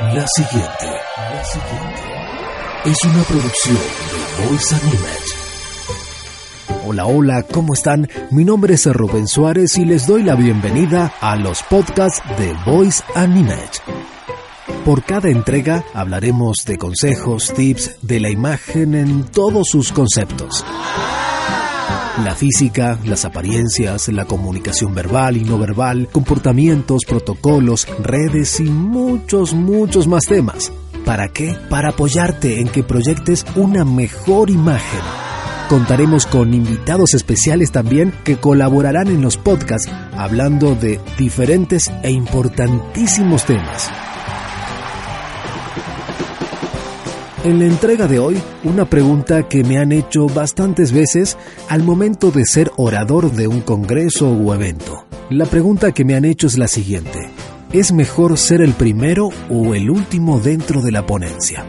La siguiente, la siguiente es una producción de Voice Animate. Hola, hola, ¿cómo están? Mi nombre es Rubén Suárez y les doy la bienvenida a los podcasts de Voice Animate. Por cada entrega hablaremos de consejos, tips de la imagen en todos sus conceptos. La física, las apariencias, la comunicación verbal y no verbal, comportamientos, protocolos, redes y muchos, muchos más temas. ¿Para qué? Para apoyarte en que proyectes una mejor imagen. Contaremos con invitados especiales también que colaborarán en los podcasts hablando de diferentes e importantísimos temas. En la entrega de hoy, una pregunta que me han hecho bastantes veces al momento de ser orador de un congreso o evento. La pregunta que me han hecho es la siguiente. ¿Es mejor ser el primero o el último dentro de la ponencia?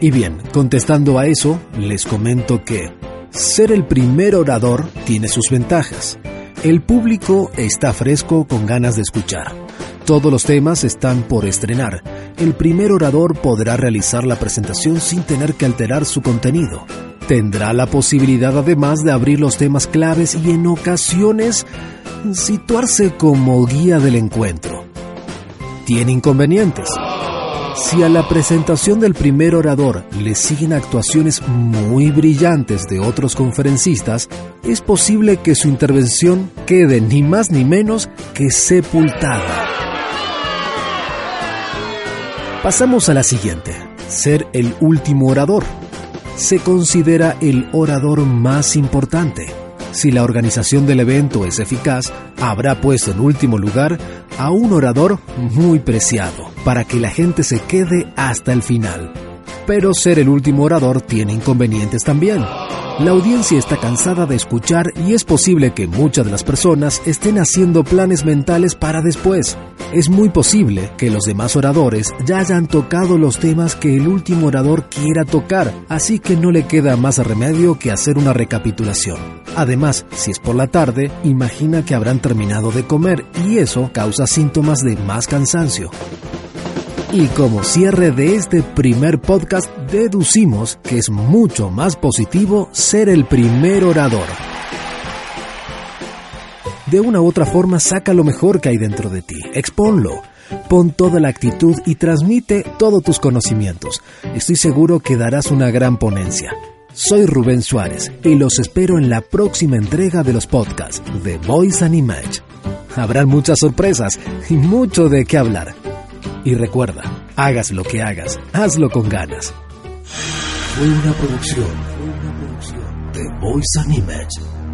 Y bien, contestando a eso, les comento que ser el primer orador tiene sus ventajas. El público está fresco con ganas de escuchar. Todos los temas están por estrenar el primer orador podrá realizar la presentación sin tener que alterar su contenido. Tendrá la posibilidad además de abrir los temas claves y en ocasiones situarse como guía del encuentro. Tiene inconvenientes. Si a la presentación del primer orador le siguen actuaciones muy brillantes de otros conferencistas, es posible que su intervención quede ni más ni menos que sepultada. Pasamos a la siguiente, ser el último orador. Se considera el orador más importante. Si la organización del evento es eficaz, habrá puesto en último lugar a un orador muy preciado, para que la gente se quede hasta el final. Pero ser el último orador tiene inconvenientes también. La audiencia está cansada de escuchar y es posible que muchas de las personas estén haciendo planes mentales para después. Es muy posible que los demás oradores ya hayan tocado los temas que el último orador quiera tocar, así que no le queda más remedio que hacer una recapitulación. Además, si es por la tarde, imagina que habrán terminado de comer y eso causa síntomas de más cansancio. Y como cierre de este primer podcast, deducimos que es mucho más positivo ser el primer orador. De una u otra forma, saca lo mejor que hay dentro de ti, exponlo. Pon toda la actitud y transmite todos tus conocimientos. Estoy seguro que darás una gran ponencia. Soy Rubén Suárez y los espero en la próxima entrega de los podcasts de Voice and Image. Muchas sorpresas y mucho de qué hablar. Y recuerda, hagas lo que hagas, hazlo con ganas. Fue una producción, fue una producción de Voice and Image